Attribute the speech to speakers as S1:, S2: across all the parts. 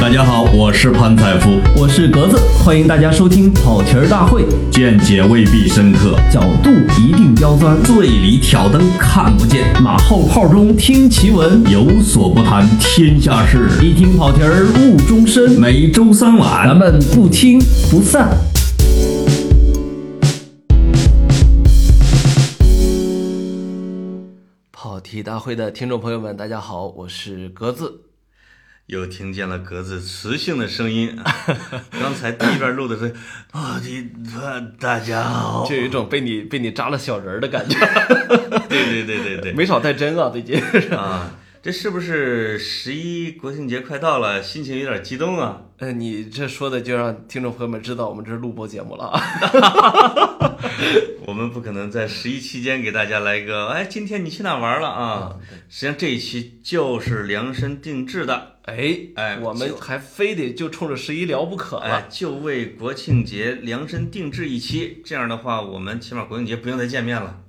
S1: 大家好，我是潘采夫，
S2: 我是格子，欢迎大家收听跑题儿大会，
S1: 见解未必深刻，
S2: 角度一定刁钻，
S1: 醉里挑灯看不见，
S2: 马后炮中听奇闻，
S1: 有所不谈天下事，
S2: 一听跑题儿误终身。
S1: 每周三晚，
S2: 咱们不听不散。跑题大会的听众朋友们，大家好，我是格子。
S1: 又听见了格子磁性的声音。刚才第一段录的是跑题，大家好，
S2: 就有一种被你被你扎了小人儿的感觉。
S1: 对对对对对，
S2: 没少带针啊，最近。
S1: 啊，这是不是十一国庆节快到了，心情有点激动啊？
S2: 呃，你这说的就让听众朋友们知道我们这是录播节目了啊。
S1: 我们不可能在十一期间给大家来一个，哎，今天你去哪玩了啊？实际上这一期就是量身定制的。
S2: 哎
S1: 哎，
S2: 我们还非得就冲着十一聊不可
S1: 了，就为国庆节量身定制一期。这样的话，我们起码国庆节不用再见面了。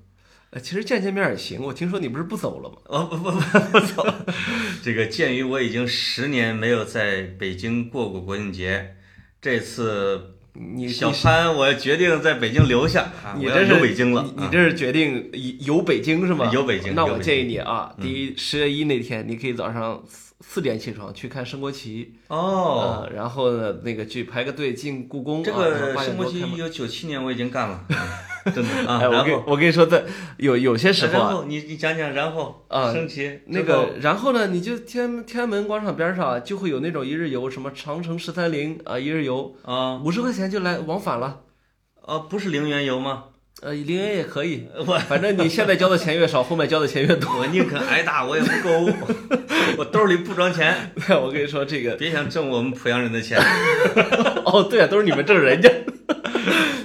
S2: 呃，其实见见面也行。我听说你不是不走了吗？
S1: 哦不不不不走。这个鉴于我已经十年没有在北京过过国庆节，这次
S2: 你
S1: 小潘，我决定在北京留下。
S2: 你这是
S1: 游北京了？
S2: 你这是决定游北京是吗？
S1: 游北京。
S2: 那我建议你啊，第一十月一那天，你可以早上。四点起床去看升国旗
S1: 哦，
S2: 然后呢，那个去排个队进故宫。
S1: 这个升国旗一九九七年我已经干了，真的啊。
S2: 我跟我跟你说，在有有些时候
S1: 啊，你你讲讲，然后
S2: 啊，
S1: 升旗
S2: 那个，然后呢，你就天天安门广场边上就会有那种一日游，什么长城十三陵啊，一日游
S1: 啊，
S2: 五十块钱就来往返了。
S1: 啊，不是零元游吗？
S2: 呃，零元也可以，我反正你现在交的钱越少，后面交的钱越多。
S1: 我宁可挨打，我也不购物，我兜里不装钱。
S2: 我跟你说，这个
S1: 别想挣我们濮阳人的钱。
S2: 哦，对啊，都是你们挣人家。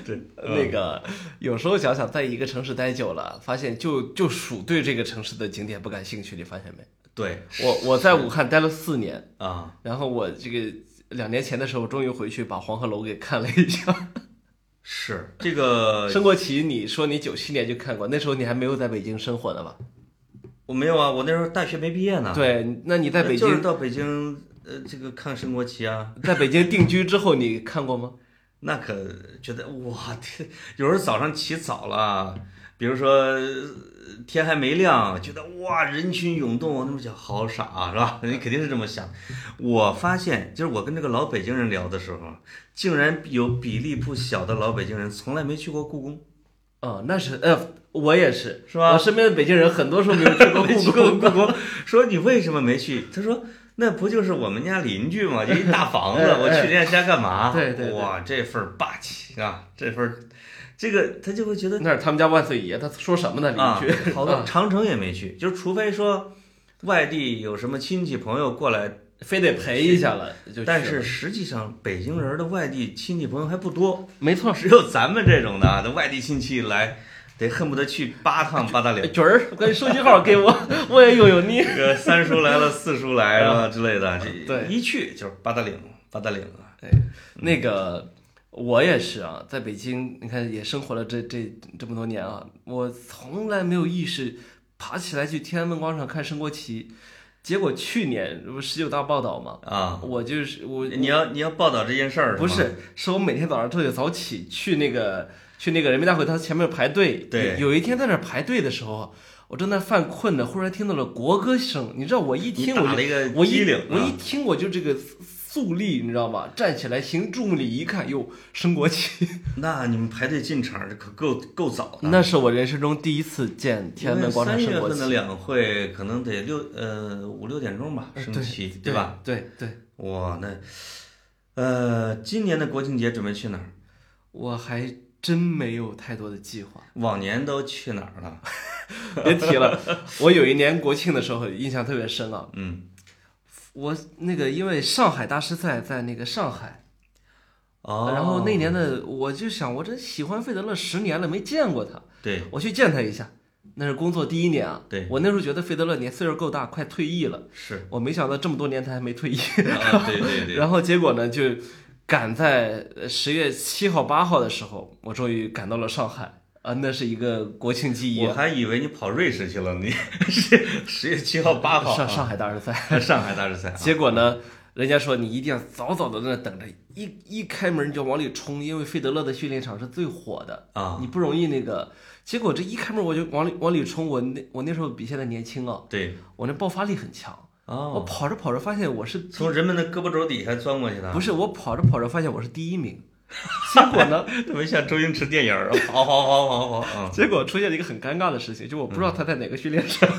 S1: 对，
S2: 那个有时候想想，在一个城市待久了，发现就就属对这个城市的景点不感兴趣，你发现没？
S1: 对，
S2: 我我在武汉待了四年
S1: 啊，
S2: 然后我这个两年前的时候，终于回去把黄鹤楼给看了一下。
S1: 是这个
S2: 升国旗，你说你九七年就看过，那时候你还没有在北京生活呢吧？
S1: 我没有啊，我那时候大学没毕业呢。
S2: 对，那你在北京
S1: 就是到北京呃，这个看升国旗啊。
S2: 在北京定居之后，你看过吗？
S1: 那可觉得哇天，有时候早上起早了，比如说天还没亮，觉得哇人群涌动，那么想好傻是吧？你 肯定是这么想。我发现，就是我跟这个老北京人聊的时候，竟然有比例不小的老北京人从来没去过故宫。
S2: 哦，那是呃，我也是，
S1: 是吧？
S2: 我身边的北京人很多时候没有去过故宫。
S1: 故宫说你为什么没去？他说。那不就是我们家邻居吗？就一大房 子，我去人家家干嘛？
S2: 对对，
S1: 哇，这份霸气啊，这份，这个他就会觉得
S2: 那是他们家万岁爷，他说什么呢？邻居
S1: 好多 长城也没去，就是除非说外地有什么亲戚朋友过来，
S2: 非得陪一下了。
S1: 但是实际上北京人的外地亲戚朋友还不多，
S2: 没错，
S1: 只有咱们这种的，那外地亲戚来。得恨不得去八趟 八达岭，
S2: 军儿，把你手机号给我，我也用用你。
S1: 这个 三叔来了，四叔来了之类的，
S2: 对
S1: 一去就是八达岭，八达岭啊。
S2: 哎，那个我也是啊，在北京，你看也生活了这这这么多年啊，我从来没有意识爬起来去天安门广场看升国旗。结果去年不十九大报道嘛，
S1: 啊，
S2: 我就是我，
S1: 你要你要报道这件事儿，
S2: 不是，是我每天早上都得早起去那个。去那个人民大会堂前面排队，
S1: 对，
S2: 有一天在那排队的时候，我正在犯困呢，忽然听到了国歌声。你知道，我一听我就，我一我一听我就这个肃立，你知道吗？站起来行注目礼，一看，哟，升国旗。
S1: 那你们排队进场可够够早的。
S2: 那是我人生中第一次见天安门广场升国
S1: 旗。三月份的两会可能得六呃五六点钟吧升旗，
S2: 对
S1: 吧？
S2: 对对。
S1: 哇，那呃，今年的国庆节准备去哪儿？
S2: 我还。真没有太多的计划。
S1: 往年都去哪儿了？
S2: 别提了。我有一年国庆的时候印象特别深啊。
S1: 嗯。
S2: 我那个因为上海大师赛在那个上海。
S1: 哦。
S2: 然后那年的我就想，我这喜欢费德勒十年了，没见过他。
S1: 对。
S2: 我去见他一下。那是工作第一年啊。
S1: 对。
S2: 我那时候觉得费德勒年岁数够大，快退役了。
S1: 是。
S2: 我没想到这么多年他还没退役。
S1: 啊，对对对。
S2: 然后结果呢就。赶在十月七号、八号的时候，我终于赶到了上海啊！那是一个国庆记忆。
S1: 我还以为你跑瑞士去了，你 十十月七号、八号
S2: 上上海大师赛，
S1: 上海大师赛。
S2: 结果呢，人家说你一定要早早的在那等着，一一开门就往里冲，因为费德勒的训练场是最火的，
S1: 啊，
S2: 你不容易那个。结果这一开门我就往里往里冲，我那我那时候比现在年轻啊，
S1: 对，
S2: 我那爆发力很强。我
S1: 哦，
S2: 跑着跑着发现我是
S1: 从人们的胳膊肘底下钻过去的，
S2: 不是我跑着跑着发现我是第一名，结果呢，
S1: 特别像周星驰电影儿，跑跑跑跑跑，嗯，
S2: 结果出现了一个很尴尬的事情，就我不知道他在哪个训练场，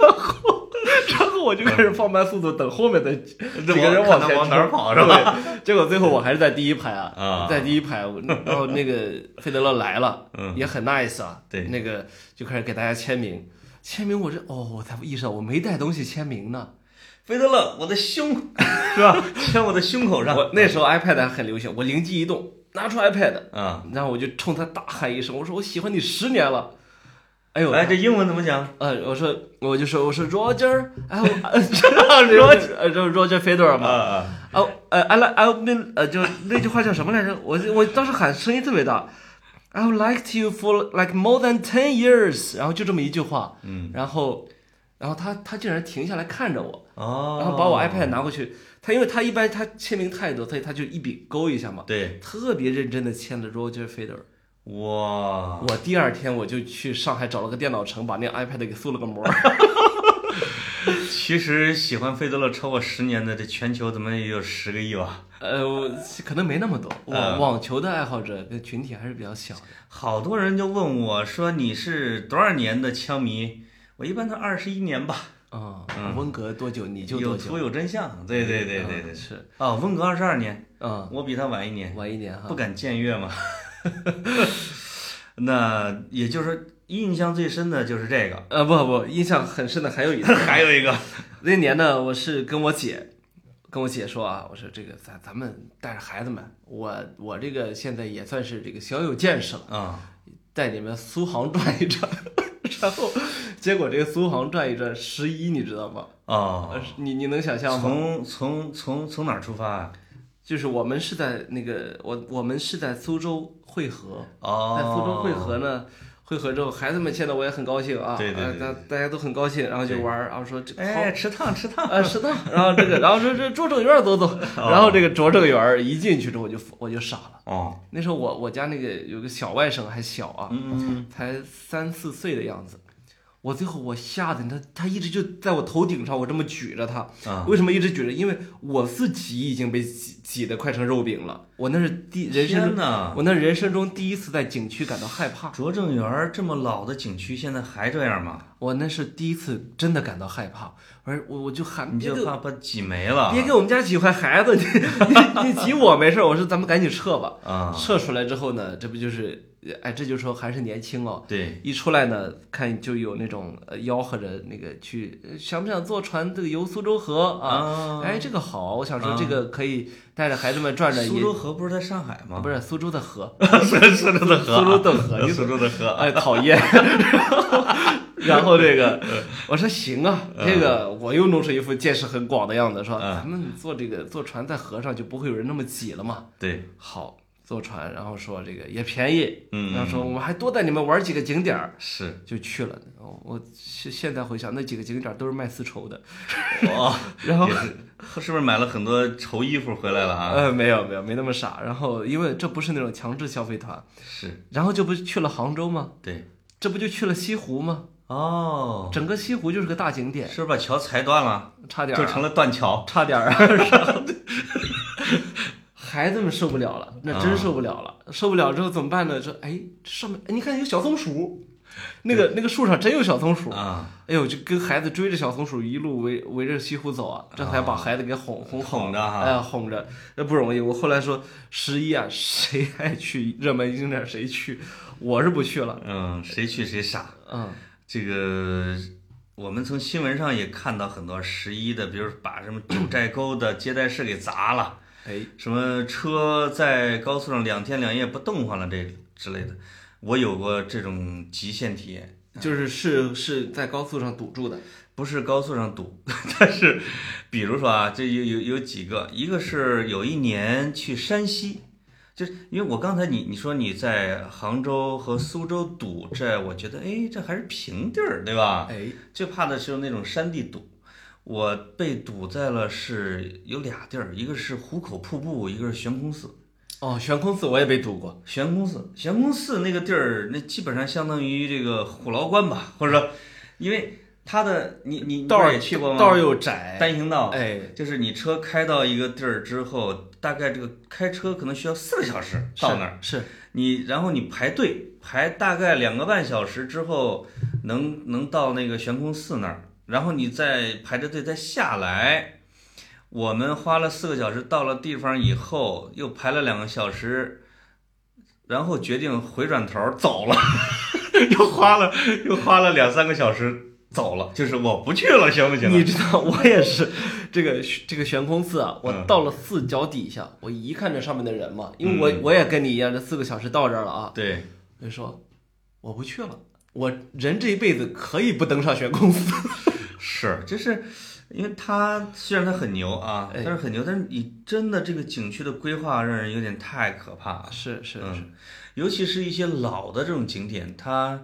S2: 然后然后我就开始放慢速度等后面的几
S1: 这
S2: 个人
S1: 往
S2: 往前
S1: 往哪儿跑是吧？
S2: 结果最后我还是在第一排啊，
S1: 啊。
S2: 在第一排，然后那个费德勒来了，
S1: 嗯。
S2: 也很 nice 啊，
S1: 对。
S2: 那个就开始给大家签名，签名我这哦，我才意识到我没带东西签名呢。
S1: 费德勒，我的胸是吧？牵我的胸口上，
S2: 我那时候 iPad 还很流行，我灵机一动，拿出 iPad，
S1: 啊，
S2: 然后我就冲他大喊一声，我说我喜欢你十年了。哎呦，
S1: 哎，这英文怎么讲？
S2: 呃，我说我就说我说 Roger，哎我 Roger 呃就 Roger Federer
S1: 啊
S2: 嘛，
S1: 啊，
S2: 哦呃 I like I've been 呃就那句话叫什么来着？我我当时喊声音特别大，I've liked you for like more than ten years，然后就这么一句话，
S1: 嗯，
S2: 然后然后他他竟然停下来看着我，
S1: 哦，
S2: 然后把我 iPad 拿过去，他因为他一般他签名太多，所以他就一笔勾一下嘛，
S1: 对，
S2: 特别认真的签了 Roger Federer。
S1: 哇，
S2: 我第二天我就去上海找了个电脑城，把那 iPad 给塑了个膜。
S1: 其实喜欢费德勒超过十年的，这全球怎么也有十个亿吧？
S2: 呃，我可能没那么多，
S1: 嗯
S2: 网网球的爱好者的群体还是比较小的。
S1: 好多人就问我说你是多少年的枪迷？我一般都二十一年吧。
S2: 啊、
S1: 嗯
S2: 温格多久你就
S1: 有
S2: 多久。
S1: 图有真相，对对对对对。
S2: 嗯是，
S1: 哦，温格二十二年，
S2: 嗯，
S1: 我比他晚一年，
S2: 晚一年哈。
S1: 不敢僭越嘛。那也就是说，印象最深的就是这个，
S2: 呃，不不，印象很深的还有一个，
S1: 还有一个，
S2: 那年呢，我是跟我姐，跟我姐说啊，我说这个咱咱们带着孩子们，我我这个现在也算是这个小有见识了，
S1: 啊，
S2: 带你们苏杭转一转。然后，结果这个苏杭转一转十一，你知道吗？
S1: 哦
S2: 呃，，你你能想象吗？
S1: 从从从从哪儿出发啊？
S2: 就是我们是在那个我我们是在苏州汇合，
S1: 哦，
S2: 在苏州汇合呢，汇合之后，孩子们见到我也很高兴啊，
S1: 对对对
S2: 呃大大家都很高兴，然后就玩儿，然后说这好
S1: 哎，吃烫吃烫，
S2: 啊，吃烫，然后这个，然后说这拙政园走走，然后这个拙政园一进去之后我就我就傻了。
S1: 哦，
S2: 那时候我我家那个有个小外甥还小啊，
S1: 嗯
S2: 才三四岁的样子。我最后我吓得他他一直就在我头顶上，我这么举着他。
S1: 啊，
S2: 为什么一直举着？因为我自己已经被挤挤得快成肉饼了。我那是第人生中，我那人生中第一次在景区感到害怕。
S1: 拙政园儿这么老的景区，现在还这样吗？
S2: 我那是第一次真的感到害怕，而我我就喊
S1: 你就怕把挤没了？
S2: 别给我们家挤坏孩子，你 你你挤我没事儿，我说咱们赶紧撤吧。
S1: 啊，
S2: 撤出来之后呢，这不就是，哎，这就说还是年轻哦。
S1: 对，
S2: 一出来呢，看就有那种呃吆喝着那个去，呃想不想坐船这个游苏州河啊？
S1: 啊
S2: 哎，这个好，我想说
S1: 啊
S2: 这个可以带着孩子们转转也。
S1: 苏州河不是在上海吗？
S2: 不是苏州的河，
S1: 是苏州的河，
S2: 苏州的河，你
S1: 苏州的河，
S2: 哎，讨厌。然后这个，我说行啊，这个我又弄出一副见识很广的样子，说
S1: 嗯
S2: 咱们坐这个坐船在河上就不会有人那么挤了嘛。
S1: 对，
S2: 好，坐船，然后说这个也便宜，
S1: 嗯
S2: 然后说我们还多带你们玩几个景点儿，
S1: 是，
S2: 就去了。哦我现现在回想，那几个景点都是卖丝绸的，
S1: 哇，
S2: 然后
S1: 也是，是不是买了很多绸衣服回来了啊？
S2: 呃没有没有没那么傻，然后因为这不是那种强制消费团，
S1: 是，
S2: 然后这不去了杭州吗？
S1: 对，
S2: 这不就去了西湖吗？
S1: 哦，
S2: 整个西湖就是个大景点，
S1: 是不是把桥裁断了，
S2: 差点
S1: 就成了断桥？
S2: 差点儿啊！孩子们受不了了，那真受不了了。受不了之后怎么办呢？说，哎，这上面，哎，你看有小松鼠，那个那个树上真有小松鼠。
S1: 啊，
S2: 哎呦，就跟孩子追着小松鼠一路围围着西湖走啊，这才把孩子给哄哄
S1: 哄着哈
S2: 哎呀，哄着，那不容易。我后来说，十一啊，谁爱去热门景点谁去，我是不去了。
S1: 嗯，谁去谁傻。
S2: 嗯，
S1: 这个我们从新闻上也看到很多十一的，比如把什么九寨沟的接待室给砸了，
S2: 哎，
S1: 什么车在高速上两天两夜不动换了这之类的。我有过这种极限体验，
S2: 就是是是在高速上堵住的。
S1: 不是高速上堵，但是比如说啊，这有有有几个，一个是有一年去山西。就是因为我刚才你你说你在杭州和苏州堵，这我觉得哎这还是平地儿对吧？
S2: 哎，
S1: 最怕的是那种山地堵。我被堵在了是有俩地儿，一个是壶口瀑布，一个是悬空寺。
S2: 哦，悬空寺我也被堵过。
S1: 悬空寺，悬空寺那个地儿，那基本上相当于这个虎牢关吧，或者说，因为它的你你
S2: 道儿
S1: 也去过吗？
S2: 道儿又窄，
S1: 单行道，
S2: 哎，
S1: 就是你车开到一个地儿之后，大概这个开车可能需要四个小时到那儿。
S2: 是是
S1: 你然后你排队排大概两个半小时之后，能能到那个悬空寺那儿，然后你再排着队再下来。我们花了四个小时到了地方以后，又排了两个小时，然后决定回转头走了，又花了又花了两三个小时走了，就是我不去了，行不行啊？
S2: 你知道，我也是这个这个悬空寺啊，我
S1: 嗯
S2: 到了寺脚底下，我一看这上面的人嘛，因为我、
S1: 嗯
S2: 我也跟你一样，这四个小时到这儿了啊，
S1: 对，
S2: 我就说我不去了，我人这一辈子可以不登上悬空寺，
S1: 是，就是因为它虽然它很牛啊，
S2: 哎
S1: 但是很牛，但是你真的这个景区的规划让人有点太可怕了。
S2: 是是是，
S1: 嗯，尤其是一些老的这种景点，它，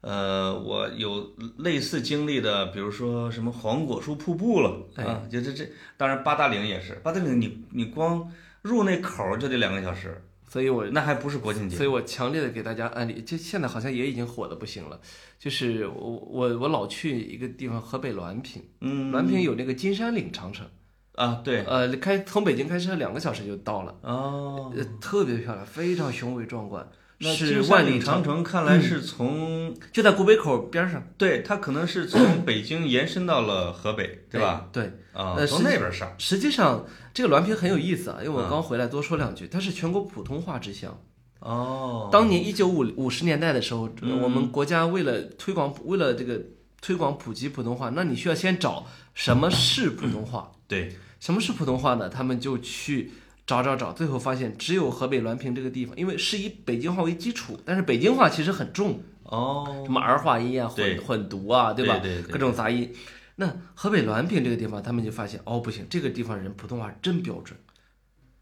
S1: 呃，我有类似经历的，比如说什么黄果树瀑布了
S2: 哎
S1: 啊，就这这，当然八达岭也是，八达岭你你光入那口儿就得两个小时，
S2: 所以我
S1: 那还不是国庆节。
S2: 所以我强烈的给大家安利，就现在好像也已经火的不行了。就是我我我老去一个地方，河北滦平，
S1: 嗯，
S2: 滦平有那个金山岭长城，
S1: 啊，对，
S2: 呃，开从北京开车两个小时就到了，
S1: 哦，
S2: 呃，特别漂亮，非常雄伟壮观，
S1: 那
S2: 是万里长
S1: 长城看来是从，
S2: 就在古北口边上，
S1: 对，它可能是从 北京延伸到了河北，对吧？
S2: 对，
S1: 啊，从那边上，
S2: 实际上这个滦平很有意思啊，因为我
S1: 嗯
S2: 刚回来多说两句，它是全国普通话之乡。
S1: 哦，
S2: 当年一九五五十年代的时候，
S1: 嗯
S2: 我们国家为了推广为了这个推广普及普通话，那你需要先找什么是普通话？
S1: 对，
S2: 什么是普通话呢？他们就去找找找，最后发现只有河北滦平这个地方，因为是以北京话为基础，但是北京话其实很重，
S1: 哦，
S2: 什么儿化音啊、混混读啊，对吧？
S1: 对对对
S2: 各种杂音。那河北滦平这个地方，他们就发现哦，不行，这个地方人普通话真标准。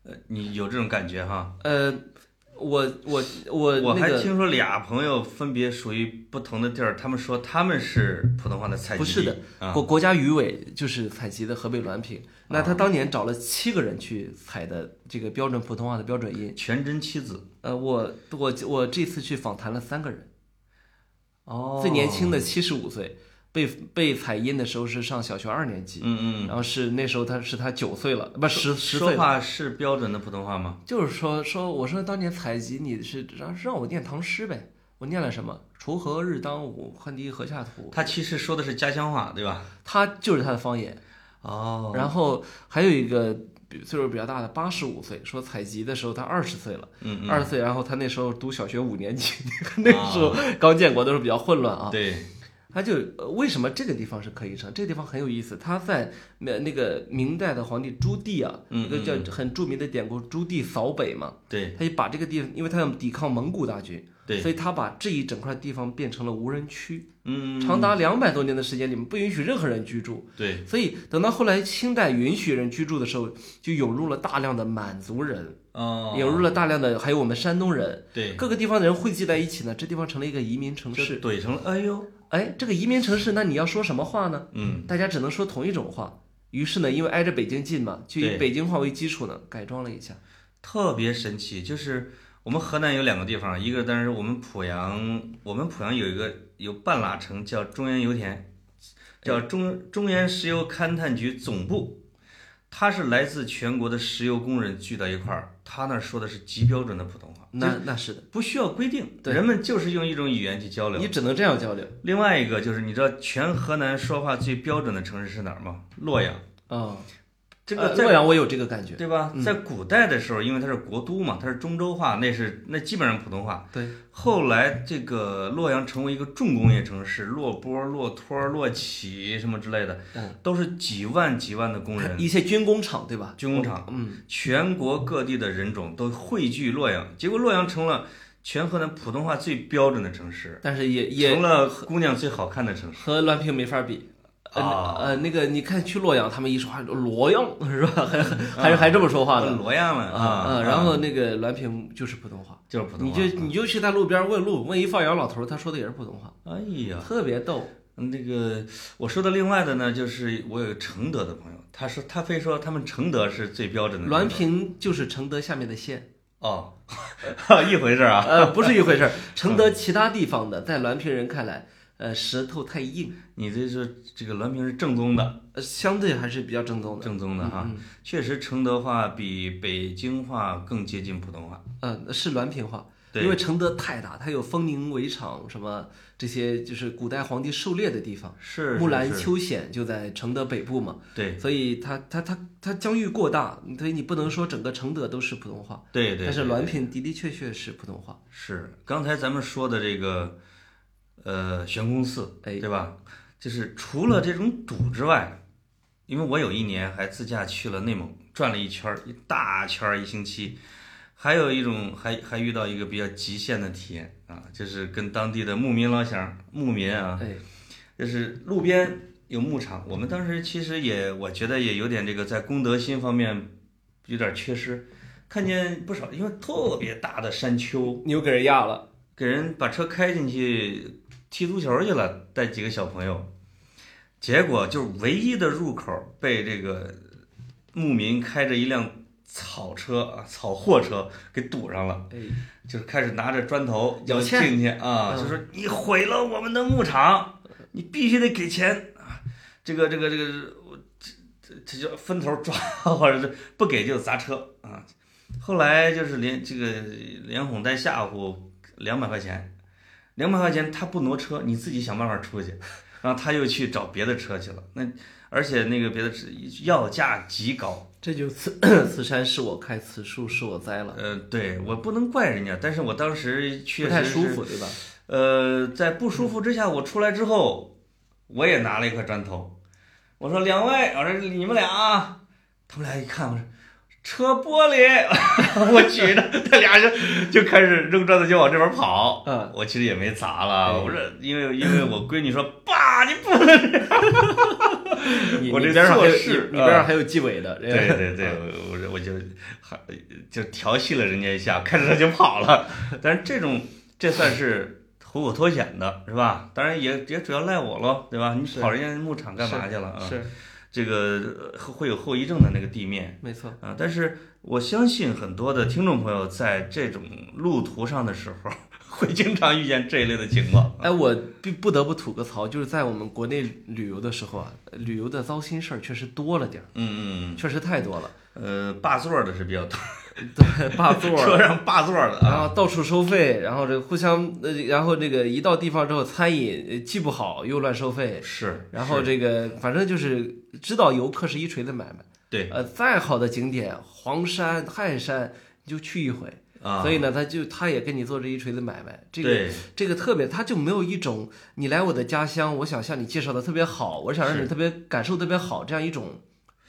S1: 呃你有这种感觉哈？
S2: 呃，我我我
S1: 我还听说俩朋友分别属于不同的地儿，他们说他们是普通话的采集地，
S2: 不是的
S1: 啊，
S2: 国国家语委就是采集的河北滦平，那
S1: 啊
S2: 他当年找了七个人去采的这个标准普通话的标准音。
S1: 全真七子。
S2: 呃，我我我这次去访谈了三个人，
S1: 哦。
S2: 最年轻的七十五岁，被被采音的时候是上小学二年级，
S1: 嗯嗯，
S2: 然后是那时候他是他九岁了，不十十
S1: 说
S2: 岁说。
S1: 话是标准的普通话吗？
S2: 就是说说我说当年采集你是让让我念唐诗呗，我念了什么？锄禾日当午，汗滴禾下土。
S1: 他其实说的是家乡话，对吧？
S2: 他就是他的方言。
S1: 哦
S2: 然后还有一个比岁数比较大的，八十五岁，说采集的时候他二十岁了，
S1: 嗯嗯，
S2: 二十岁，然后他那时候读小学五年级，那时候刚建国的时候比较混乱啊。
S1: 对，
S2: 他就呃为什么这个地方是可以成？这个地方很有意思，他在那那个明代的皇帝朱棣啊，
S1: 嗯
S2: 一个叫很著名的典故“朱棣扫北”嘛，
S1: 对
S2: 他就把这个地方，因为他要抵抗蒙古大军，
S1: 对，
S2: 所以他把这一整块地方变成了无人区，
S1: 嗯，
S2: 长达两百多年的时间里面不允许任何人居住。
S1: 对，
S2: 所以等到后来清代允许人居住的时候，就涌入了大量的满族人，
S1: 哦，
S2: 涌入了大量的还有我们山东人，
S1: 对，
S2: 各个地方的人汇集在一起呢，这地方成了一个移民城市。
S1: 怼成了，哎呦，
S2: 哎，这个移民城市，那你要说什么话呢？
S1: 嗯，
S2: 大家只能说同一种话。于是呢，因为挨着北京近嘛，就以北京话为基础呢，改装了一下。
S1: 特别神奇，就是我们河南有两个地方，一个当然是我们濮阳，我们濮阳有一个有半拉城叫中原油田，叫中中原石油勘探局总部，它是来自全国的石油工人聚到一块儿，他那儿说的是极标准的普通话，
S2: 那那是的，
S1: 不需要规定，
S2: 对
S1: 人们就是用一种语言去交流
S2: 你。只能这样交流
S1: 另外一个就是你知道全河南说话最标准的城市是哪儿吗？洛阳。
S2: 啊。
S1: 这个
S2: 洛阳我有这个感觉。
S1: 对吧？
S2: 嗯
S1: 在古代的时候，因为它是国都嘛，它是中州话，那是那基本上普通话。
S2: 对，
S1: 后来这个洛阳成为一个重工业城市，洛波、洛托、洛启什么之类的，
S2: 嗯
S1: 都是几万几万的工人，
S2: 一些军工厂对吧？
S1: 军工厂，
S2: 嗯，
S1: 全国各地的人种都汇聚洛阳，结果洛阳成了全河南普通话最标准的城市，
S2: 但是也也
S1: 成了姑娘最好看的城市。
S2: 和滦平没法比。呃那个你看去洛阳，他们一说话洛阳是吧？还还是还这么说话的
S1: 洛阳了
S2: 啊啊。然后那个滦平就是普通话，
S1: 就是普通话，
S2: 你就你就去他路边问路，问一放羊老头，他说的也是普通话，
S1: 哎呀，
S2: 特别逗。
S1: 嗯，那个我说的另外的呢，就是我有个承德的朋友，他说他非说他们承德是最标准的
S2: 滦平就是承德下面的县，
S1: 哦，一回事儿啊。
S2: 呃，不是一回事儿。承德其他地方的，在滦平人看来，呃，舌头太硬，
S1: 你这是这个滦平是正宗的，
S2: 呃，相对还是比较正宗的。
S1: 正宗的哈，
S2: 嗯
S1: 确实承德话比北京话更接近普通话。
S2: 嗯，呃，是滦平话，
S1: 对
S2: 因为承德太大，它有丰宁围场什么这些，就是古代皇帝狩猎的地方。
S1: 是
S2: 木兰秋险就在承德北部嘛，
S1: 对
S2: 所以它它它它疆域过大，所以你不能说整个承德都是普通话，
S1: 对对，
S2: 但是滦平的的确确是普通话。
S1: 是刚才咱们说的这个，呃，悬空寺，
S2: 哎
S1: 对吧？就是除了这种堵之外，因为我有一年还自驾去了内蒙，转了一圈儿，一大圈儿，一星期。还有一种，还还遇到一个比较极限的体验啊，就是跟当地的牧民老乡、牧民啊，
S2: 哎，
S1: 就是路边有牧场，我们当时其实也，我觉得也有点这个在公德心方面有点缺失，看见不少，因为特别大的山丘，
S2: 你又给人压了，
S1: 给人把车开进去踢足球去了，带几个小朋友，结果就是唯一的入口被这个牧民开着一辆草车啊草货车给堵上了，
S2: 哎，
S1: 就是开始拿着砖头要进去啊，
S2: 嗯
S1: 就说你毁了我们的牧场，你必须得给钱啊，这个这个这个我这这这叫分头抓，或者是不给就砸车啊。后来就是连这个连哄带吓唬，两百块钱，两百块钱他不挪车，你自己想办法出去，然后他又去找别的车去了。那而且那个别的车要价极高，
S2: 这就此此山是我开，此树是我栽了，
S1: 呃，对我不能怪人家，但是我当时确实不
S2: 太舒服，对吧？
S1: 呃，在不舒服之下，我出来之后，我也拿了一块砖头，我说两位，我说你们俩啊，他们俩一看，我说车玻璃，我举着，他俩就就开始扔砖头就往这边跑，
S2: 嗯，
S1: 我其实也没砸了，
S2: 哎
S1: 我说因为因为我闺女说爸，你不能这样，
S2: 你
S1: 我这
S2: 边上还有你你边上还有纪委的，
S1: 对对对，我我我就还就调戏了人家一下，开着车就跑了。但是这种这算是虎口脱险的，是吧？当然也也主要赖我喽，对吧？你跑人家牧场干嘛去了啊？
S2: 是
S1: 这个呃会有后遗症的那个地面
S2: 没错。
S1: 啊。但是我相信很多的听众朋友在这种路途上的时候，会经常遇见这一类的情况。
S2: 哎，我必不得不吐个槽，就是在我们国内旅游的时候啊，旅游的糟心事儿确实多了点儿，
S1: 嗯嗯
S2: 确实太多了。
S1: 嗯，呃，霸座的是比较多，
S2: 对，霸座儿，
S1: 车上霸座的
S2: 然
S1: 啊。
S2: 后到处收费，然后这互相呃，然后这个一到地方之后，餐饮呃既不好又乱收费，
S1: 是，
S2: 然后这个反正就是知道游客是一锤子买卖。
S1: 对。
S2: 呃，再好的景点，黄山、泰山，你就去一回。
S1: 啊，
S2: 所以呢，他就他也跟你做这一锤子买卖，这个这个特别，他就没有一种你来我的家乡，我想向你介绍的特别好，我想让你特别感受特别好这样一种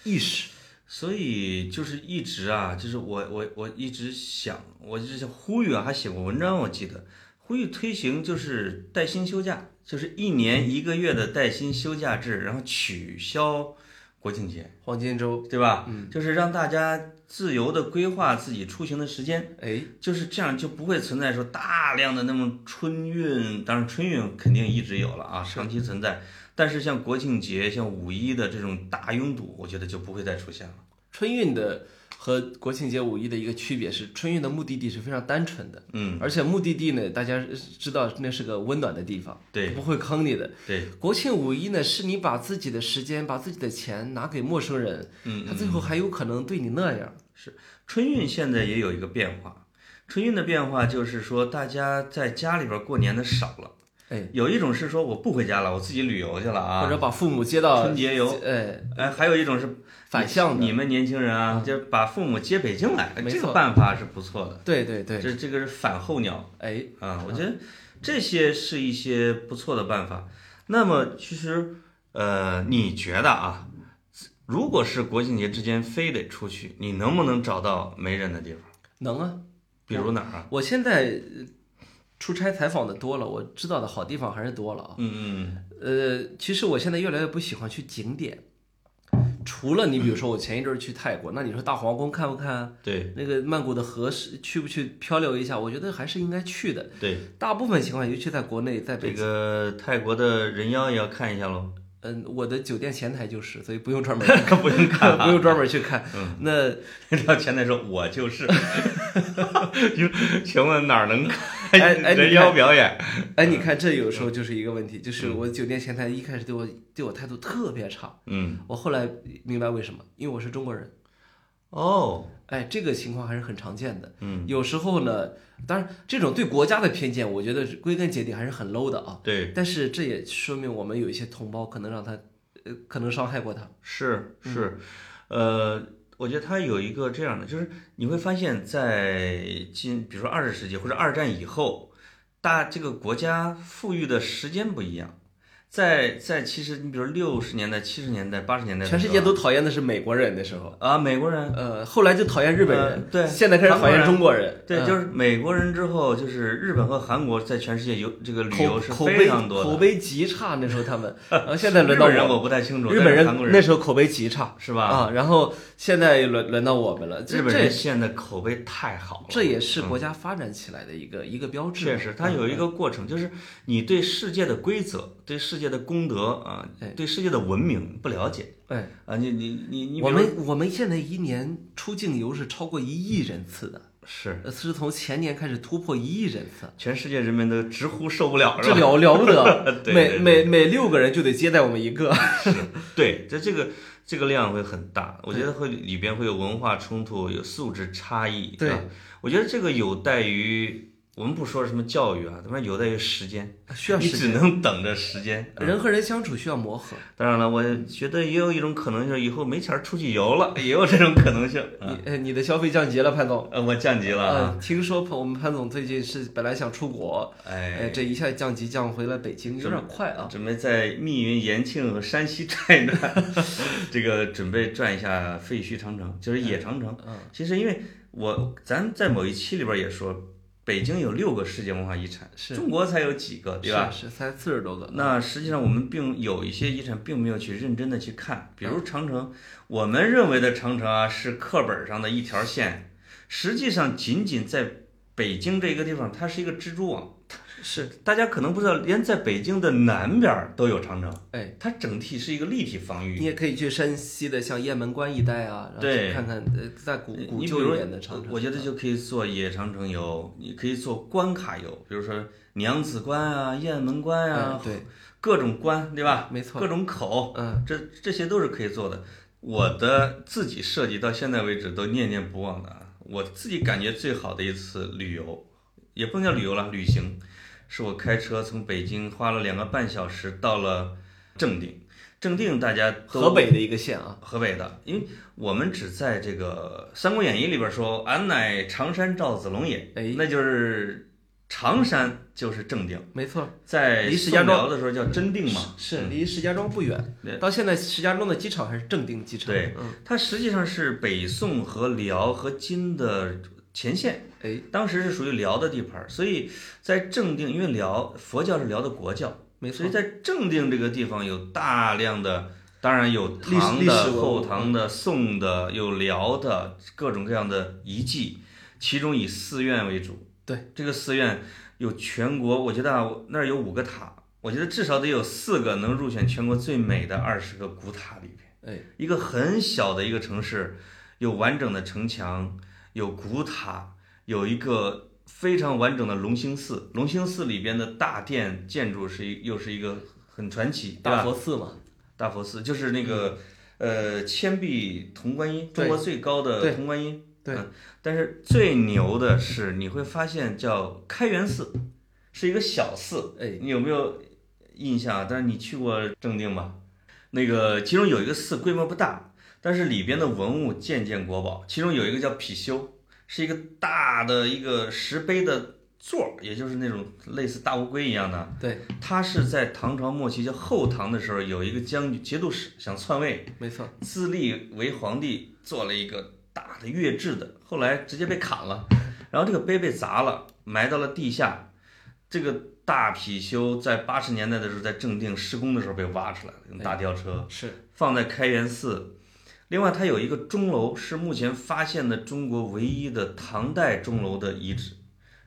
S2: 意识。
S1: 所以就是一直啊，就是我我我一直想，我就是想呼吁啊，还写过文章，我记得呼吁推行就是带薪休假，就是一年一个月的带薪休假制，然后取消国庆节，
S2: 黄金周，
S1: 对吧？
S2: 嗯，
S1: 就是让大家自由的规划自己出行的时间，
S2: 哎，
S1: 就是这样就不会存在说大量的那么春运，当然春运肯定一直有了啊，长期存在。但是像国庆节、像五一的这种大拥堵，我觉得就不会再出现了。
S2: 春运的和国庆节、五一的一个区别是，春运的目的地是非常单纯的，
S1: 嗯，
S2: 而且目的地呢，大家知道那是个温暖的地方，
S1: 对
S2: 不会坑你的。
S1: 对，
S2: 国庆五一呢，是你把自己的时间、把自己的钱拿给陌生人，
S1: 嗯，
S2: 他最后还有可能对你那样。
S1: 是春运现在也有一个变化，春运的变化就是说，大家在家里边过年的少了。
S2: 哎，
S1: 有一种是说我不回家了，我自己旅游去了啊，
S2: 或者把父母接到
S1: 春节游。
S2: 哎，
S1: 哎，还有一种是
S2: 反向的。
S1: 你们年轻人啊，就把父母接北京来，这个办法是不错的。
S2: 对对对，
S1: 这这个是反候鸟
S2: 哎，
S1: 啊，我觉得这些是一些不错的办法。那么其实，呃，你觉得啊，如果是国庆节之间非得出去，你能不能找到没人的地方？
S2: 能啊。
S1: 比如哪儿啊？
S2: 我现在呃出差采访的多了，我知道的好地方还是多了啊。
S1: 嗯嗯
S2: 呃，其实我现在越来越不喜欢去景点，除了你比如说我前一阵儿去泰国，那你说大皇宫看不看啊？
S1: 对
S2: 那个曼谷的河是去不去漂流一下？我觉得还是应该去的。
S1: 对，
S2: 大部分情况，尤其在国内，在
S1: 这
S2: 北京，
S1: 个泰国的人妖也要看一下喽。
S2: 嗯，我的酒店前台就是，所以不用专门
S1: 不用看啊
S2: 不用专门去看。嗯那
S1: 然后前台说：“我就是。” 请问哪儿能看人妖表演？
S2: 哎，你看这有时候就是一个问题，就是我酒店前台一开始对我对我态度特别差，
S1: 嗯，
S2: 我后来明白为什么，因为我是中国人。
S1: 哦，
S2: 哎，这个情况还是很常见的。
S1: 嗯，
S2: 有时候呢，当然这种对国家的偏见，我觉得归根结底还是很 low 的啊。
S1: 对，
S2: 但是这也说明我们有一些同胞可能让他，呃，可能伤害过他。
S1: 是
S2: 嗯
S1: 是，呃，我觉得它有一个这样的，就是你会发现在今，比如说二十世纪或者二战以后，大这个国家富裕的时间不一样。在在其实你比如六十年代、七十年代、八十年代
S2: 全世界都讨厌的是美国人的时候，
S1: 啊，美国人。
S2: 呃，后来就讨厌日本人，
S1: 呃对。
S2: 现在开始讨厌中国人。
S1: 对，
S2: 嗯。
S1: 就是美国人之后，就是日本和韩国在全世界游这个旅游是非常多的。
S2: 口碑极差，那时候他们，然后现在轮到我，
S1: 本人我不太清楚，
S2: 日本人
S1: 韩国
S2: 那时候口碑极差。
S1: 是吧？
S2: 啊，然后现在轮轮到我们了，
S1: 日本人
S2: 这
S1: 现在口碑太好了，
S2: 这也是国家发展起来的一个一个标志。
S1: 确实，它有一个过程，就是你对世界的规则、对世界的功德啊
S2: 哎，
S1: 对世界的文明不了解
S2: 哎，
S1: 啊，你你你你，
S2: 我们我们现在一年出境游是超过一亿人次的，
S1: 是。
S2: 呃是从前年开始突破一亿人次，
S1: 全世界人民都直呼受不了，
S2: 这了了不得，
S1: 对
S2: 每
S1: 对
S2: 每每六个人就得接待我们一个。
S1: 对，这这个这个量会很大，我觉得会里边会有文化冲突，有素质差异，
S2: 对。
S1: 吧？我觉得这个有待于我们不说什么教育啊，他妈有待于时间，
S2: 需要时间，
S1: 能等着时间。嗯
S2: 人和人相处需要磨合。
S1: 当然了，我觉得也有一种可能性，以后没钱儿出去游了，也有这种可能性。啊
S2: 你呃你的消费降级了，潘总。
S1: 呃，我降级了啊，
S2: 呃，听说我们潘总最近是本来想出国，
S1: 哎
S2: 哎，，这一下降级降回了北京，有点快啊。
S1: 准备在密云、延庆和山西转一转，这个准备转一下废墟长城，就是野长城。
S2: 嗯，
S1: 其实因为我咱在某一期里边也说，北京有六个世界文化遗产，
S2: 是
S1: 中国才有几个，对吧？
S2: 是是才四十多个。
S1: 那实际上我们并有一些遗产并没有去认真的去看，比如长城，我们认为的长城啊是课本上的一条线，实际上仅仅在北京这个地方，它是一个蜘蛛网。
S2: 是，
S1: 大家可能不知道，连在北京的南边儿都有长城，
S2: 哎，
S1: 它整体是一个立体防御。
S2: 你也可以去山西的像雁门关一带啊，然后
S1: 对
S2: 看看呃在古古旧一的长城。
S1: 我觉得就可以做野长城游，你可以做关卡游，比如说娘子关啊、雁门关啊
S2: 嗯，对，
S1: 各种关，对吧？
S2: 没错
S1: 各种口，
S2: 嗯，
S1: 这这些都是可以做的。我的自己设计到现在为止都念念不忘的啊，我自己感觉最好的一次旅游，也不能叫旅游了，旅行，是我开车从北京花了两个半小时到了正定。正定大家都
S2: 河北的一个县啊，
S1: 河北的，因为我们只在这个《三国演义》里边说“俺乃常山赵子龙也”，
S2: 哎
S1: 那就是常山就是正定，
S2: 没错，
S1: 在
S2: 离石家庄
S1: 的时候叫真定嘛。
S2: 是离石家庄不远
S1: 对。
S2: 到现在石家庄的机场还是正定机场。
S1: 对
S2: 嗯，
S1: 它实际上是北宋和辽和金的前线，
S2: 哎，
S1: 当时是属于辽的地盘儿，所以在正定，因为辽佛教是辽的国教，
S2: 没错
S1: 所以，在正定这个地方有大量的，当然有唐的、后唐的、宋的，有辽的各种各样的遗迹，其中以寺院为主。
S2: 对，
S1: 这个寺院有全国，我觉得啊，那儿有五个塔，我觉得至少得有四个能入选全国最美的二十个古塔里边。
S2: 哎，
S1: 一个很小的一个城市，有完整的城墙，有古塔，有一个非常完整的龙兴寺。龙兴寺里边的大殿建筑是一又是一个很传奇，
S2: 大？佛寺嘛，
S1: 大佛寺就是那个呃千臂铜观音，中国最高的铜观音。
S2: 对
S1: 嗯但是最牛的是你会发现叫开元寺，是一个小寺。
S2: 哎，
S1: 你有没有印象啊？但是你去过正定吧？那个其中有一个寺规模不大，但是里边的文物件件国宝。其中有一个叫貔貅，是一个大的一个石碑的座儿，也就是那种类似大乌龟一样的。
S2: 对，
S1: 它是在唐朝末期，叫后唐的时候，有一个将军节度使想篡位，
S2: 没错，
S1: 自立为皇帝，做了一个大的月制的，后来直接被砍了，然后这个碑被砸了，埋到了地下。这个大貔貅在八十年代的时候，在正定施工的时候被挖出来了，用大吊车
S2: 是
S1: 放在开元寺。另外，它有一个钟楼，是目前发现的中国唯一的唐代钟楼的遗址，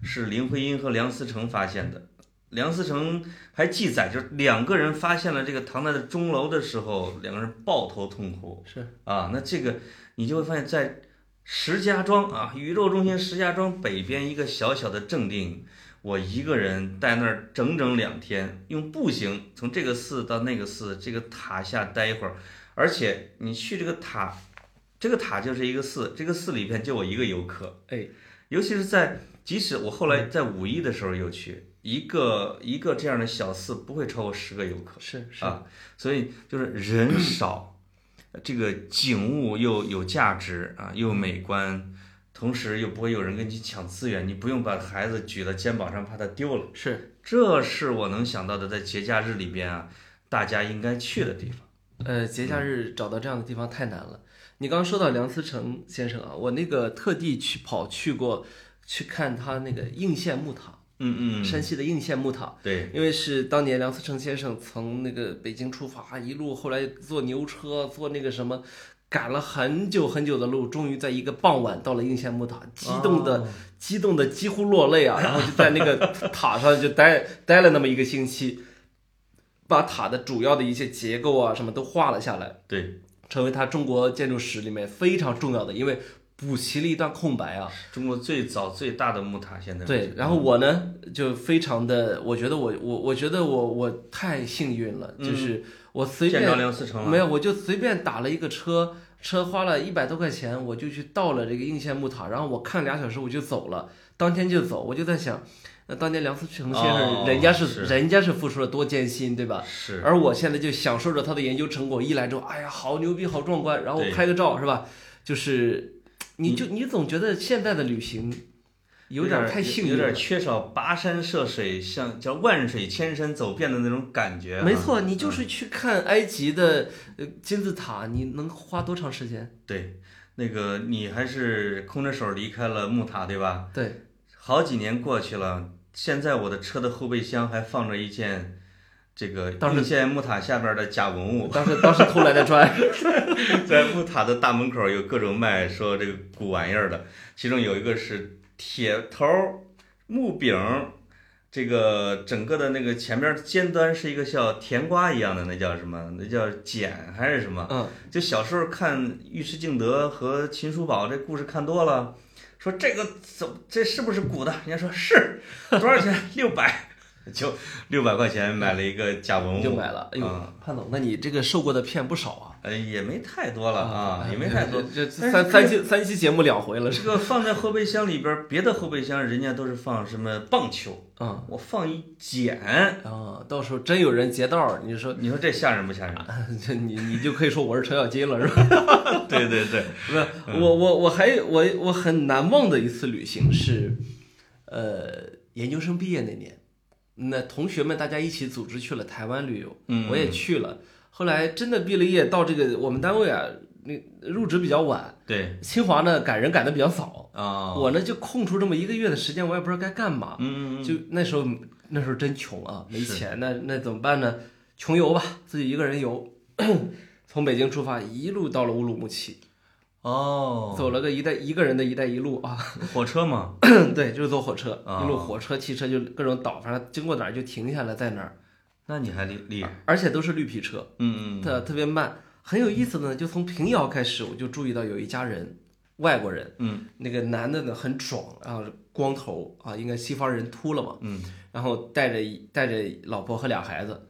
S1: 是林徽因和梁思成发现的。梁思成还记载，就是两个人发现了这个唐代的钟楼的时候，两个人抱头痛哭。
S2: 是
S1: 啊，那这个你就会发现，在石家庄啊，宇宙中心石家庄北边一个小小的正定，我一个人在那儿整整两天，用步行从这个寺到那个寺，这个塔下待一会儿。而且你去这个塔，这个塔就是一个寺，这个寺里边就我一个游客，
S2: 哎，
S1: 尤其是在即使我后来在五一的时候又去一个一个这样的小寺，不会超过十个游客
S2: 是是
S1: 啊，所以就是人少，这个景物又有价值啊，又美观。同时又不会有人跟你抢资源，你不用把孩子举到肩膀上，怕他丢了。
S2: 是，
S1: 这是我能想到的，在节假日里边啊，大家应该去的地方。
S2: 呃，节假日找到这样的地方太难了。你刚刚说到梁思成先生啊，我那个特地去跑去过去看他那个应县木塔，
S1: 嗯嗯，
S2: 山西的应县木塔，
S1: 对，
S2: 因为是当年梁思成先生从那个北京出发，一路后来坐牛车，坐那个什么，赶了很久很久的路，终于在一个傍晚到了应县木塔，激动的、
S1: 哦
S2: 激动的几乎落泪啊，然后就在那个 塔上就待待了那么一个星期，把塔的主要的一些结构啊什么都画了下来。
S1: 对，
S2: 成为它中国建筑史里面非常重要的，因为补齐了一段空白啊。
S1: 中国最早最大的木塔现在
S2: 对，然后我呢就非常的，我觉得我我我觉得我我太幸运了，就是我随便
S1: 梁思成了，
S2: 没有，我就随便打了一个车，车花了一百多块钱，我就去到了这个应县木塔，然后我看俩小时我就走了，当天就走，我就在想。那当年梁思成先生，
S1: 哦
S2: 人家是
S1: 是
S2: 人家是付出了多艰辛，对吧？
S1: 是
S2: 而我现在就享受着他的研究成果，一来之后，哎呀，好牛逼，好壮观，然后
S1: 对
S2: 拍个照是吧？就是，你就你总觉得现在的旅行有点太幸运有。
S1: 点缺少跋山涉水，像叫万水千山走遍的那种感觉、啊。
S2: 没错，你就
S1: 嗯
S2: 是去看埃及的呃金字塔，你能花多长时间？
S1: 对，那个你还是空着手离开了木塔，对吧？
S2: 对，
S1: 好几年过去了，现在我的车的后备箱还放着一件这个
S2: 当时
S1: 应县木塔下边的假文物，
S2: 当时当时偷来的砖，
S1: 在木塔的大门口有各种卖说这个古玩意儿的，其中有一个是铁头木柄，这个整个的那个前面尖端是一个像甜瓜一样的，那叫什么？那叫剪还是什么？
S2: 嗯，
S1: 就小时候看《尉迟敬德》和秦叔宝这故事看多了，说这个怎这是不是古的？人家说是，多少钱？六百，就六百块钱买了一个假文物，
S2: 就买了。哎呦
S1: 啊，
S2: 潘总，那你这个受过的骗不少啊。
S1: 呃，也没太多了啊，也没太多。
S2: 这三三期三期节目两回了，
S1: 这个放在后备箱里边儿，别的后备箱人家都是放什么棒球，
S2: 啊
S1: 我放一剪，
S2: 啊，到时候真有人劫道儿，你说
S1: 你说这吓人不吓人？
S2: 这你你就可以说我是程咬金了，是吧？
S1: 对对对，
S2: 不是，我我我还有我我很难忘的一次旅行是，呃，研究生毕业那年，那同学们大家一起组织去了台湾旅游，
S1: 嗯
S2: 我也去了。后来真的毕了业，到这个我们单位啊，那入职比较晚，
S1: 对
S2: 清华呢赶人赶的比较早，
S1: 啊，
S2: 我呢就空出这么一个月的时间，我也不知道该干嘛。就那时候那时候真穷啊，没钱，那那怎么办呢？穷游吧，自己一个人游，从北京出发，一路到了乌鲁木齐。
S1: 哦，
S2: 走了个一带一个人的一带一路啊，
S1: 火车嘛，
S2: 对，就是坐火车，
S1: 啊。
S2: 一路火车、汽车就各种倒，反正经过哪儿就停下来在哪儿，
S1: 那你还厉厉害，
S2: 而且都是绿皮车，
S1: 嗯嗯
S2: 特特别慢。很有意思的呢，就从平遥开始，我就注意到有一家人，外国人，
S1: 嗯。
S2: 那个男的呢很壮啊，光头啊，应该西方人秃了嘛，
S1: 嗯。
S2: 然后带着一带着老婆和俩孩子，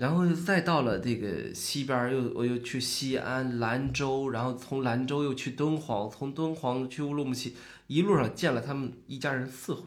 S2: 然后再到了这个西边，又我又去西安、兰州，然后从兰州又去敦煌，从敦煌去乌鲁木齐，一路上见了他们一家人四回，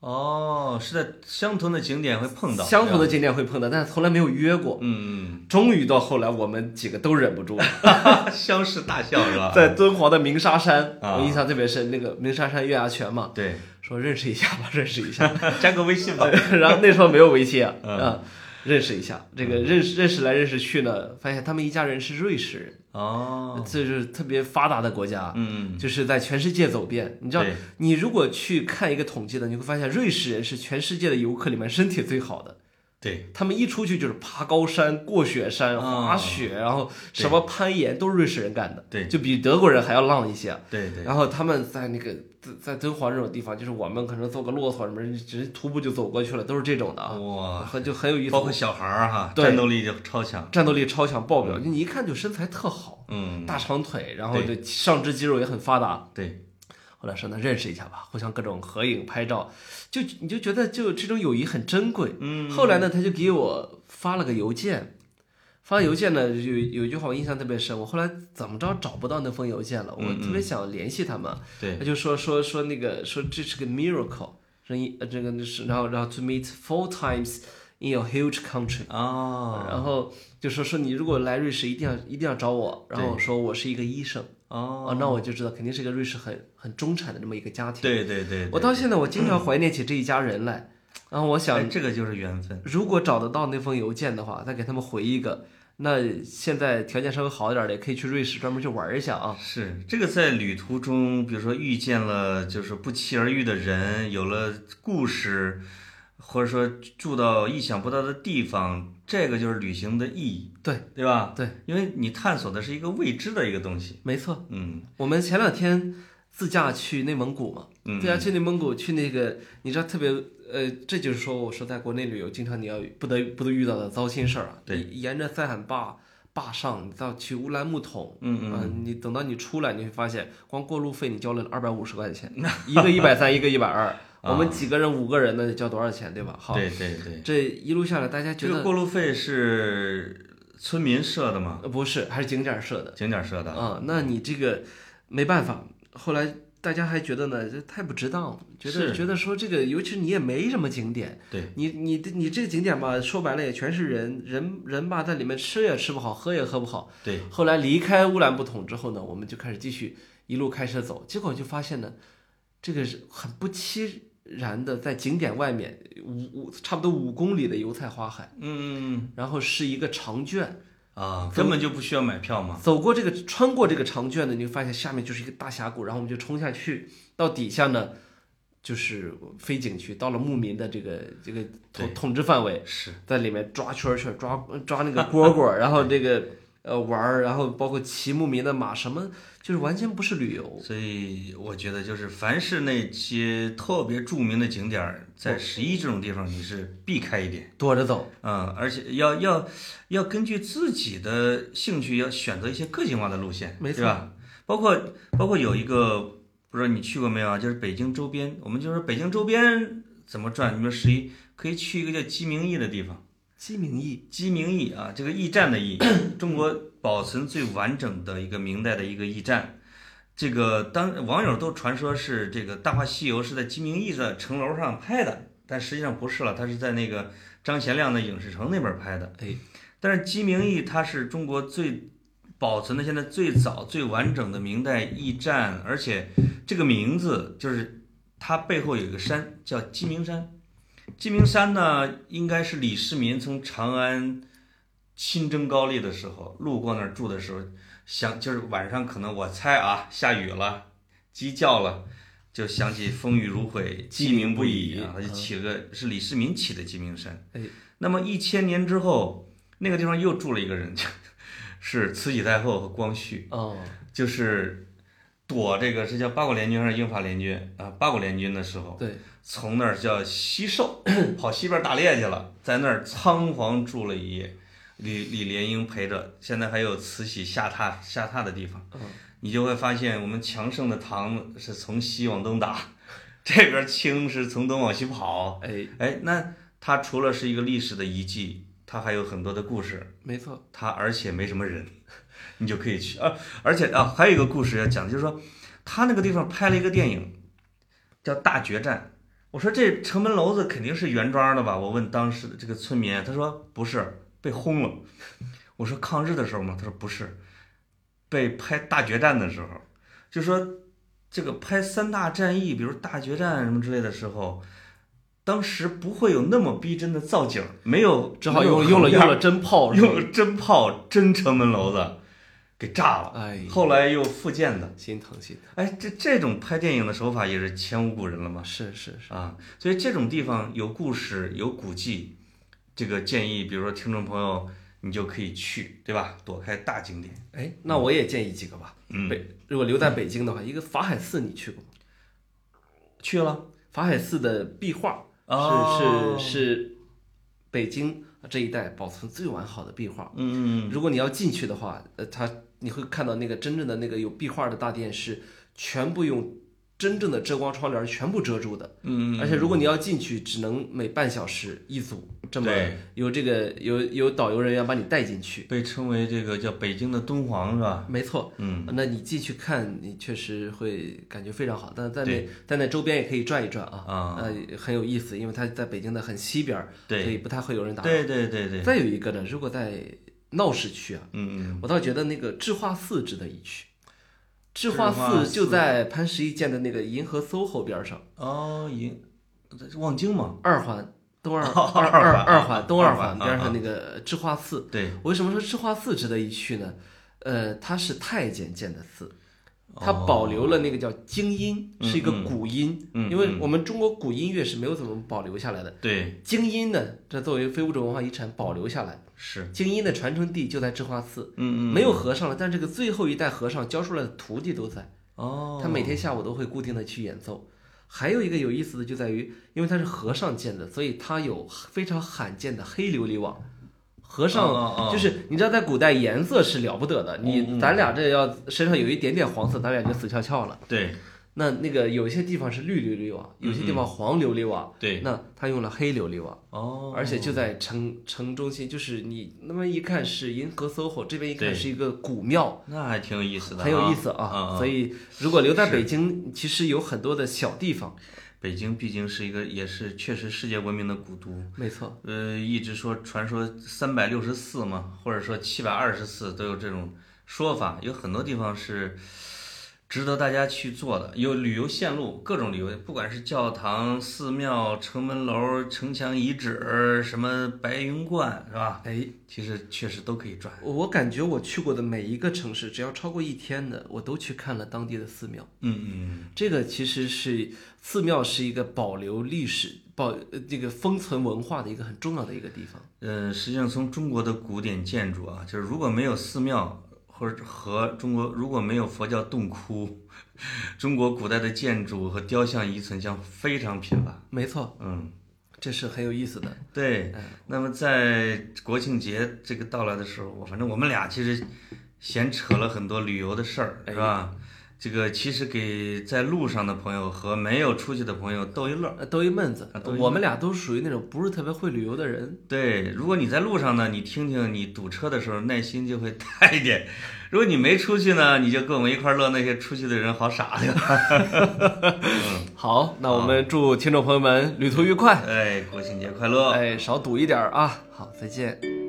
S1: 哦，是在相同的景点会碰到，
S2: 相同的，景点会碰到，但是从来没有约过。
S1: 嗯嗯
S2: 终于到后来，我们几个都忍不住
S1: 相视大笑是吧？
S2: 在敦煌的鸣沙山，
S1: 啊
S2: 我印象特别深，那个鸣沙山月牙泉嘛，
S1: 对，
S2: 说认识一下吧，认识一下。
S1: 加个微信吧，
S2: 然后那时候没有微信啊，
S1: 嗯
S2: 啊，认识一下，这个认识认识来认识去呢，发现他们一家人是瑞士人，
S1: 哦，
S2: 这是特别发达的国家，
S1: 嗯，
S2: 就是在全世界走遍。你知道，你如果去看一个统计的，你会发现瑞士人是全世界的游客里面身体最好的，
S1: 对，
S2: 他们一出去就是爬高山、过雪山、
S1: 啊。
S2: 滑雪，然后什么攀岩都是瑞士人干的，
S1: 对。
S2: 就比德国人还要浪一些。
S1: 对对，
S2: 然后他们在那个在在敦煌这种地方，就是我们可能坐个骆驼什么，直接徒步就走过去了，都是这种的啊，
S1: 哇，
S2: 很就很有意思
S1: 包。括小孩儿哈，战斗力就超强。
S2: 战斗力超强，爆表，你一看就身材特好，
S1: 嗯，
S2: 大长腿，然后
S1: 对
S2: 这上肢肌肉也很发达。
S1: 对，
S2: 后来说那认识一下吧，互相各种合影拍照，就你就觉得就这种友谊很珍贵。
S1: 嗯，
S2: 后来呢，他就给我发了个邮件，发邮件呢，有有一句话我印象特别深，我后来怎么着找不到那封邮件了，我特别想联系他们，
S1: 对。
S2: 他就说说说那个说这是个 miracle，说一呃这个是然后然后 to meet four times in a huge country，
S1: 啊，
S2: 然后就说说你如果来瑞士一定要一定要找我，然后说我是一个医生，
S1: 哦，
S2: 哦，那我就知道肯定是一个瑞士很很中产的这么一个家庭。
S1: 对对对，
S2: 我到现在我经常怀念起这一家人来，然后我想
S1: 哎，这个就是缘分。
S2: 如果找得到那封邮件的话，再给他们回一个。那现在条件稍微好一点的，也可以去瑞士专门去玩一下啊。
S1: 是这个在旅途中，比如说遇见了就是不期而遇的人，有了故事，或者说住到意想不到的地方，这个就是旅行的意义，
S2: 对
S1: 对吧？
S2: 对，
S1: 因为你探索的是一个未知的一个东西。
S2: 没错，
S1: 嗯
S2: 我们前两天自驾去内蒙古嘛，
S1: 嗯，
S2: 自驾去内蒙古去那个，你知道特别呃，这就是说我说在国内旅游，经常你要不得不得遇到的糟心事儿啊。
S1: 对
S2: 你沿着塞罕坝坝上，你到去乌兰木统。
S1: 嗯嗯，
S2: 嗯，你等到你出来，你会发现，光过路费你交了二百五十块钱，一个一百三，一个一百二。我们几个人五个人呢，得交多少钱，对吧？好，
S1: 对对对，
S2: 这一路下来，大家觉得
S1: 这个过路费是村民设的吗？
S2: 呃不是，还是景点儿设的
S1: 景点设的。
S2: 啊。那你这个没办法，后来大家还觉得呢，这太不值当了，觉得觉得说这个，尤其是你也没什么景点，
S1: 对，
S2: 你你你这个景点吧，说白了也全是人，人人吧在里面吃也吃不好，喝也喝不好。
S1: 对，
S2: 后来离开乌兰布统之后呢，我们就开始继续一路开车走，结果就发现呢，这个是很不期然的，在景点外面五五差不多五公里的油菜花海，
S1: 嗯。
S2: 然后是一个长卷，
S1: 啊，根本就不需要买票嘛。
S2: 走过这个穿过这个长卷的，你会发现下面就是一个大峡谷，然后我们就冲下去，到底下呢就是非景区，到了牧民的这个这个统统治范围，
S1: 是，
S2: 在里面抓圈儿圈，抓抓那个蝈蝈，然后这个呃玩儿，然后包括骑牧民的马，什么就是完全不是旅游。
S1: 所以我觉得就是凡是那些特别著名的景点儿，在十一这种地方你是避开一点。
S2: 躲着走，
S1: 嗯，而且要要要根据自己的兴趣，要选择一些个性化的路线，
S2: 没错
S1: 对吧？包括包括有一个，不知道你去过没有啊？就是北京周边，我们就是北京周边怎么转？你说十一可以去一个叫鸡鸣驿的地方，
S2: 鸡鸣驿，
S1: 鸡鸣驿啊，这个驿站的驿，中国保存最完整的一个明代的一个驿站。这个当网友都传说是这个《大话西游》是在鸡鸣驿的城楼上拍的，但实际上不是了，它是在那个张贤亮的影视城那边拍的。
S2: 哎，
S1: 但是鸡鸣驿它是中国最保存的现在最早最完整的明代驿站，而且这个名字就是它背后有一个山叫鸡鸣山。鸡鸣山呢，应该是李世民从长安亲征高丽的时候路过那儿住的时候，想就是晚上可能我猜啊下雨了，鸡叫了。就想起风雨如晦，鸡鸣不已啊，他就起了个是李世民起的鸡鸣山。
S2: 哎，
S1: 那么一千年之后，那个地方又住了一个人，是慈禧太后和光绪，
S2: 哦，
S1: 就是躲这个是叫八国联军还是英法联军啊？八国联军的时候，
S2: 对，
S1: 从那儿叫西狩，跑西边打猎去了，在那儿仓皇住了一夜。李李莲英陪着，现在还有慈禧下榻下榻的地方，
S2: 嗯
S1: 你就会发现我们强盛的唐是从西往东打，这边清是从东往西跑。
S2: 哎，
S1: 哎，那它除了是一个历史的遗迹，它还有很多的故事，
S2: 没错，
S1: 它而且没什么人，你就可以去啊。而且啊，还有一个故事要讲，就是说他那个地方拍了一个电影，叫《大决战》。我说这城门楼子肯定是原装的吧？我问当时的这个村民，他说不是，被轰了。我说抗日的时候吗？他说不是，被拍大决战的时候，就说这个拍三大战役，比如大决战什么之类的时候。当时不会有那么逼真的造景，没有，
S2: 只好用用了用了真炮，
S1: 用了真炮真城门楼子给炸了，
S2: 哎，
S1: 后来又复建的。
S2: 心疼心疼，
S1: 哎，这这种拍电影的手法也是前无古人了嘛
S2: 是是是，
S1: 啊！所以这种地方有故事有古迹，这个建议，比如说听众朋友，你就可以去，对吧？躲开大景点。
S2: 哎，那我也建议几个吧。
S1: 嗯，
S2: 北如果留在北京的话，一个法海寺你去过吗？
S1: 去了。
S2: 法海寺的壁画
S1: 哦
S2: 是是是北京这一带保存最完好的壁画。
S1: 嗯嗯
S2: 如果你要进去的话，呃，它你会看到那个真正的那个有壁画的大殿是全部用真正的遮光窗帘全部遮住的。
S1: 嗯
S2: 而且如果你要进去，只能每半小时一组，这么
S1: 对
S2: 由这个有有导游人员把你带进去。
S1: 被称为这个叫北京的敦煌是吧？
S2: 没错，
S1: 嗯，
S2: 那你进去看，你确实会感觉非常好。但是在那在那周边也可以转一转啊，
S1: 啊
S2: 呃，很有意思，因为它在北京的很西边对，所以不太会有人打扰。
S1: 对对对对，
S2: 再有一个呢，如果在闹市区啊，
S1: 嗯嗯，
S2: 我倒觉得那个智化寺值得一去。智化
S1: 寺
S2: 寺就在潘石屹建的那个银河 SOHO 边上，
S1: 哦，银望京嘛，
S2: 二环东二
S1: 哦
S2: 二二
S1: 二环
S2: 东二
S1: 二环
S2: 环边
S1: 啊
S2: 上那个智化寺。
S1: 对，
S2: 我为什么说智化寺值得一去呢？呃，它是太监建的寺，它
S1: 哦
S2: 保留了那个叫京音，是一个古音。
S1: 嗯
S2: 因为我们中国古音乐是没有怎么保留下来的，
S1: 对
S2: 京音呢，这作为非物质文化遗产保留下来。
S1: 是，
S2: 京音的传承地就在智化寺，
S1: 嗯嗯，
S2: 没有和尚了，但这个最后一代和尚教出来的徒弟都在。
S1: 哦，
S2: 他每天下午都会固定的去演奏。还有一个有意思的就在于，因为他是和尚建的，所以他有非常罕见的黑琉璃瓦。和尚
S1: 哦
S2: 就是你知道，在古代颜色是了不得的，
S1: 嗯
S2: 你咱俩这要身上有一点点黄色，咱俩就死翘翘了。
S1: 对。
S2: 那那个有些地方是绿琉璃瓦，有些地方黄琉璃瓦，
S1: 对。
S2: 那他用了黑琉璃瓦，
S1: 哦，
S2: 而且就在城城中心，就是你那么一看是银河 SOHO，这边一看是一个古庙，
S1: 那还挺有意思的，
S2: 很有意思
S1: 啊
S2: 啊。所以如果留在北京，其实有很多的小地方。
S1: 北京毕竟是一个，也是确实世界闻名的古都。
S2: 没错，
S1: 呃，一直说传说三百六十四嘛，或者说七百二十四都有这种说法，有很多地方是值得大家去做的。有旅游线路，各种旅游，不管是教堂、寺庙、城门楼、城墙遗址，什么白云观，是吧？
S2: 哎，
S1: 其实确实都可以转。
S2: 我感觉我去过的每一个城市，只要超过一天的，我都去看了当地的寺庙。
S1: 嗯嗯
S2: 这个其实是寺庙是一个保留历史、保呃这个封存文化的一个很重要的一个地方。
S1: 嗯，呃，实际上从中国的古典建筑啊，就是如果没有寺庙，或者和中国如果没有佛教洞窟，中国古代的建筑和雕像遗存将非常贫乏。
S2: 没错，
S1: 嗯，
S2: 这是很有意思的。
S1: 对。那么在国庆节这个到来的时候，我反正我们俩其实闲扯了很多旅游的事儿，是吧？这个其实给在路上的朋友和没有出去的朋友逗一乐
S2: 逗一闷子我们俩都属于那种不是特别会旅游的人。
S1: 对，如果你在路上呢，你听听你堵车的时候，耐心就会 大一点；如果你没出去呢，你就跟我们一块儿乐那些出去的人好傻对吧？
S2: 好，那我们祝听众朋友们旅途愉快，
S1: 哎，国庆节快乐！
S2: 哎，少堵一点儿啊。好，再见。